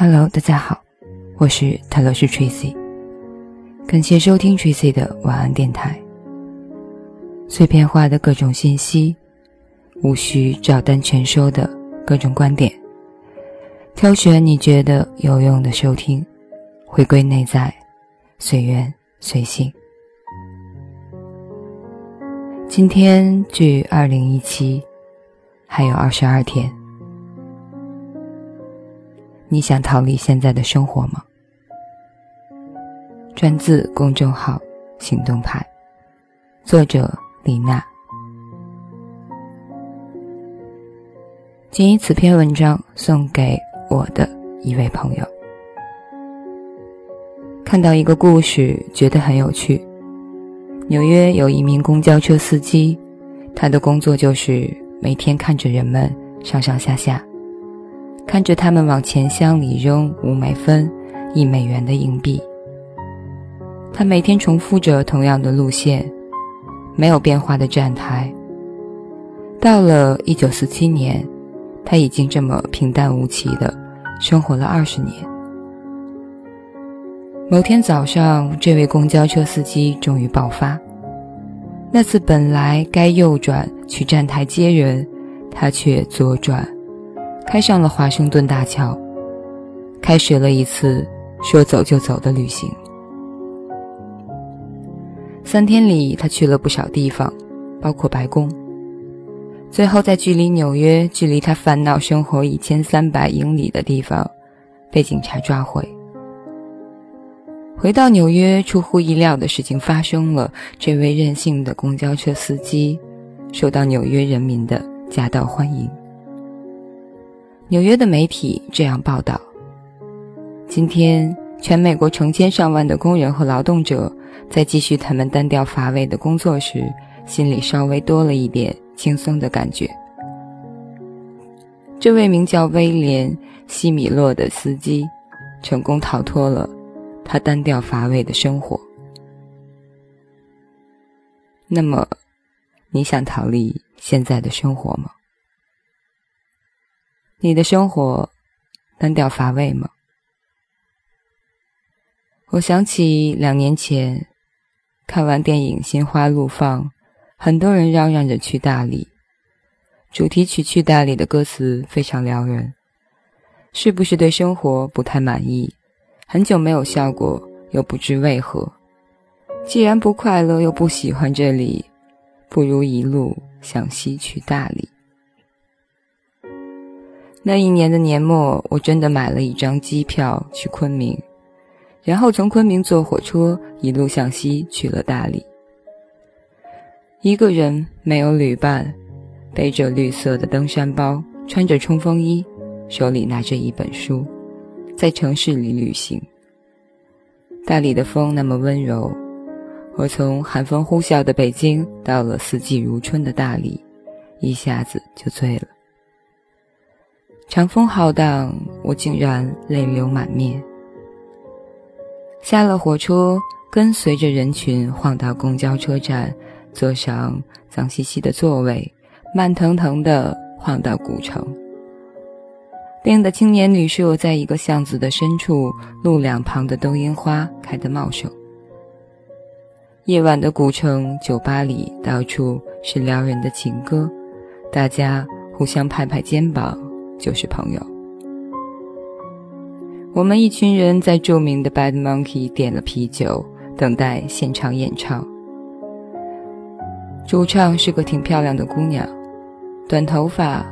Hello，大家好，我是泰勒斯 Tracy，感谢收听 Tracy 的晚安电台。碎片化的各种信息，无需照单全收的各种观点，挑选你觉得有用的收听，回归内在，随缘随性。今天距二零一七还有二十二天。你想逃离现在的生活吗？转自公众号“行动派”，作者李娜。仅以此篇文章送给我的一位朋友。看到一个故事，觉得很有趣。纽约有一名公交车司机，他的工作就是每天看着人们上上下下。看着他们往钱箱里扔五美分、一美元的硬币，他每天重复着同样的路线，没有变化的站台。到了一九四七年，他已经这么平淡无奇的生活了二十年。某天早上，这位公交车司机终于爆发。那次本来该右转去站台接人，他却左转。开上了华盛顿大桥，开始了一次说走就走的旅行。三天里，他去了不少地方，包括白宫。最后，在距离纽约、距离他烦恼生活一千三百英里的地方，被警察抓回。回到纽约，出乎意料的事情发生了：这位任性的公交车司机受到纽约人民的夹道欢迎。纽约的媒体这样报道：今天，全美国成千上万的工人和劳动者在继续他们单调乏味的工作时，心里稍微多了一点轻松的感觉。这位名叫威廉·西米洛的司机，成功逃脱了他单调乏味的生活。那么，你想逃离现在的生活吗？你的生活单调乏味吗？我想起两年前看完电影《心花怒放》，很多人嚷嚷着去大理。主题曲《去大理》的歌词非常撩人，是不是对生活不太满意？很久没有笑过，又不知为何。既然不快乐，又不喜欢这里，不如一路向西去大理。那一年的年末，我真的买了一张机票去昆明，然后从昆明坐火车一路向西去了大理。一个人没有旅伴，背着绿色的登山包，穿着冲锋衣，手里拿着一本书，在城市里旅行。大理的风那么温柔，我从寒风呼啸的北京到了四季如春的大理，一下子就醉了。长风浩荡，我竟然泪流满面。下了火车，跟随着人群晃到公交车站，坐上脏兮兮的座位，慢腾腾地晃到古城。病的青年旅社在一个巷子的深处，路两旁的冬樱花开得茂盛。夜晚的古城酒吧里，到处是撩人的情歌，大家互相拍拍肩膀。就是朋友。我们一群人在著名的 Bad Monkey 点了啤酒，等待现场演唱。主唱是个挺漂亮的姑娘，短头发，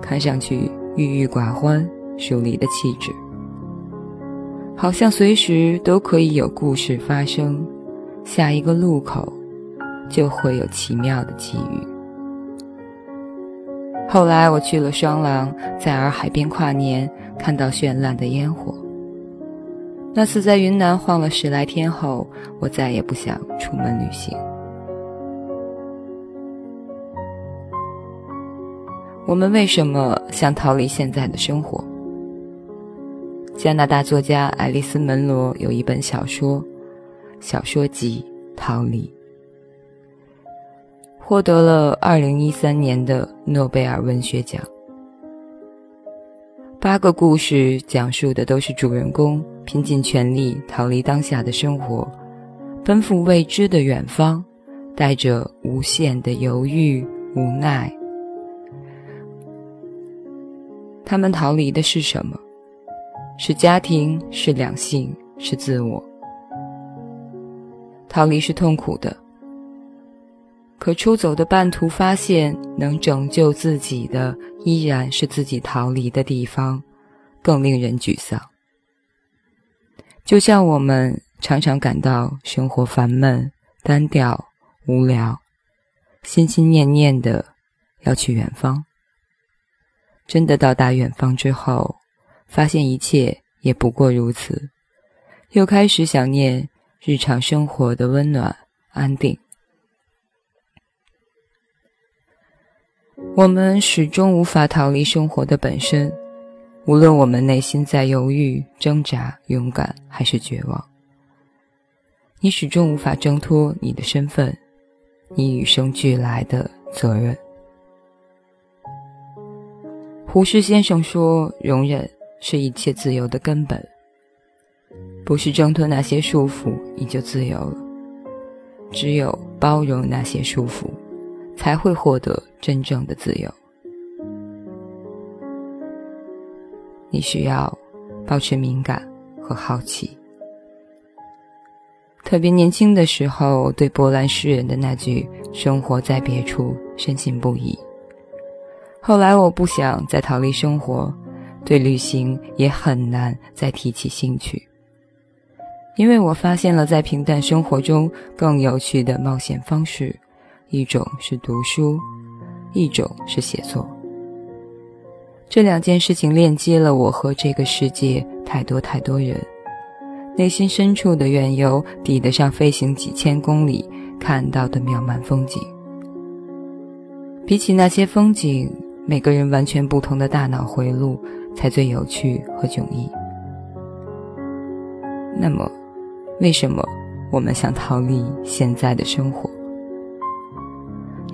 看上去郁郁寡欢，疏离的气质，好像随时都可以有故事发生，下一个路口就会有奇妙的际遇。后来我去了双廊，在洱海边跨年，看到绚烂的烟火。那次在云南晃了十来天后，我再也不想出门旅行。我们为什么想逃离现在的生活？加拿大作家爱丽丝·门罗有一本小说，小说集《逃离》。获得了二零一三年的诺贝尔文学奖。八个故事讲述的都是主人公拼尽全力逃离当下的生活，奔赴未知的远方，带着无限的犹豫、无奈。他们逃离的是什么？是家庭，是两性，是自我。逃离是痛苦的。可出走的半途，发现能拯救自己的依然是自己逃离的地方，更令人沮丧。就像我们常常感到生活烦闷、单调、无聊，心心念念的要去远方。真的到达远方之后，发现一切也不过如此，又开始想念日常生活的温暖、安定。我们始终无法逃离生活的本身，无论我们内心在犹豫、挣扎、勇敢还是绝望，你始终无法挣脱你的身份，你与生俱来的责任。胡适先生说：“容忍是一切自由的根本，不是挣脱那些束缚你就自由了，只有包容那些束缚。”才会获得真正的自由。你需要保持敏感和好奇。特别年轻的时候，对波兰诗人的那句“生活在别处”深信不疑。后来，我不想再逃离生活，对旅行也很难再提起兴趣，因为我发现了在平淡生活中更有趣的冒险方式。一种是读书，一种是写作。这两件事情链接了我和这个世界太多太多人，内心深处的缘由抵得上飞行几千公里看到的渺茫风景。比起那些风景，每个人完全不同的大脑回路才最有趣和迥异。那么，为什么我们想逃离现在的生活？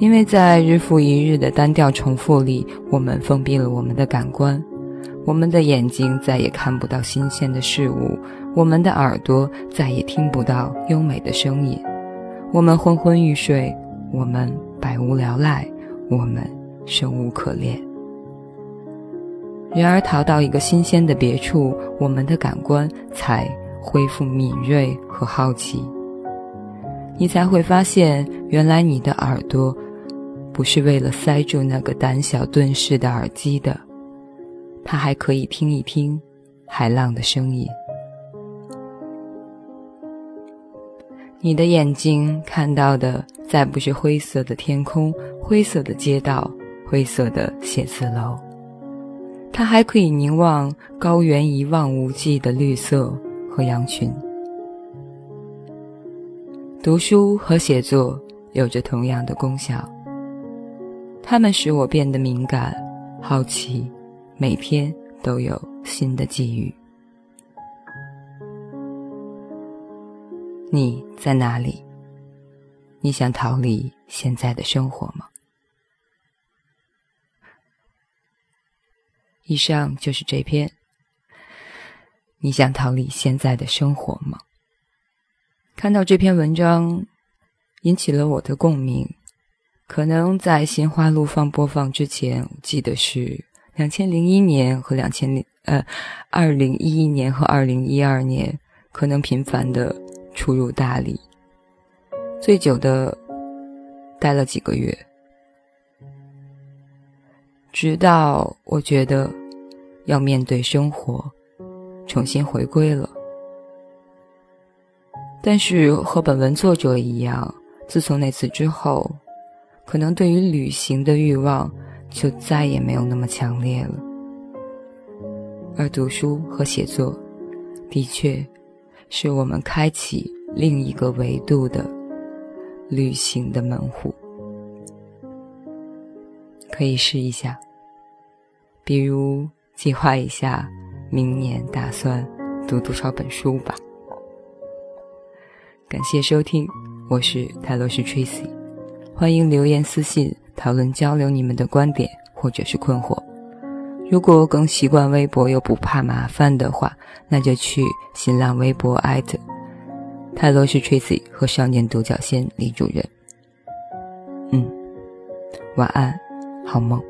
因为在日复一日的单调重复里，我们封闭了我们的感官，我们的眼睛再也看不到新鲜的事物，我们的耳朵再也听不到优美的声音，我们昏昏欲睡，我们百无聊赖，我们生无可恋。然而，逃到一个新鲜的别处，我们的感官才恢复敏锐和好奇，你才会发现，原来你的耳朵。不是为了塞住那个胆小遁世的耳机的，他还可以听一听海浪的声音。你的眼睛看到的再不是灰色的天空、灰色的街道、灰色的写字楼，它还可以凝望高原一望无际的绿色和羊群。读书和写作有着同样的功效。它们使我变得敏感、好奇，每天都有新的际遇。你在哪里？你想逃离现在的生活吗？以上就是这篇。你想逃离现在的生活吗？看到这篇文章，引起了我的共鸣。可能在《心花怒放》播放之前，我记得是两千零一年和两千零呃二零一一年和二零一二年，可能频繁的出入大理，最久的待了几个月，直到我觉得要面对生活，重新回归了。但是和本文作者一样，自从那次之后。可能对于旅行的欲望就再也没有那么强烈了，而读书和写作，的确，是我们开启另一个维度的旅行的门户。可以试一下，比如计划一下明年打算读多少本书吧。感谢收听，我是泰罗斯 Tracy。欢迎留言私信讨论交流你们的观点或者是困惑。如果更习惯微博又不怕麻烦的话，那就去新浪微博艾特泰罗是 Tracy 和少年独角仙李主任。嗯，晚安，好梦。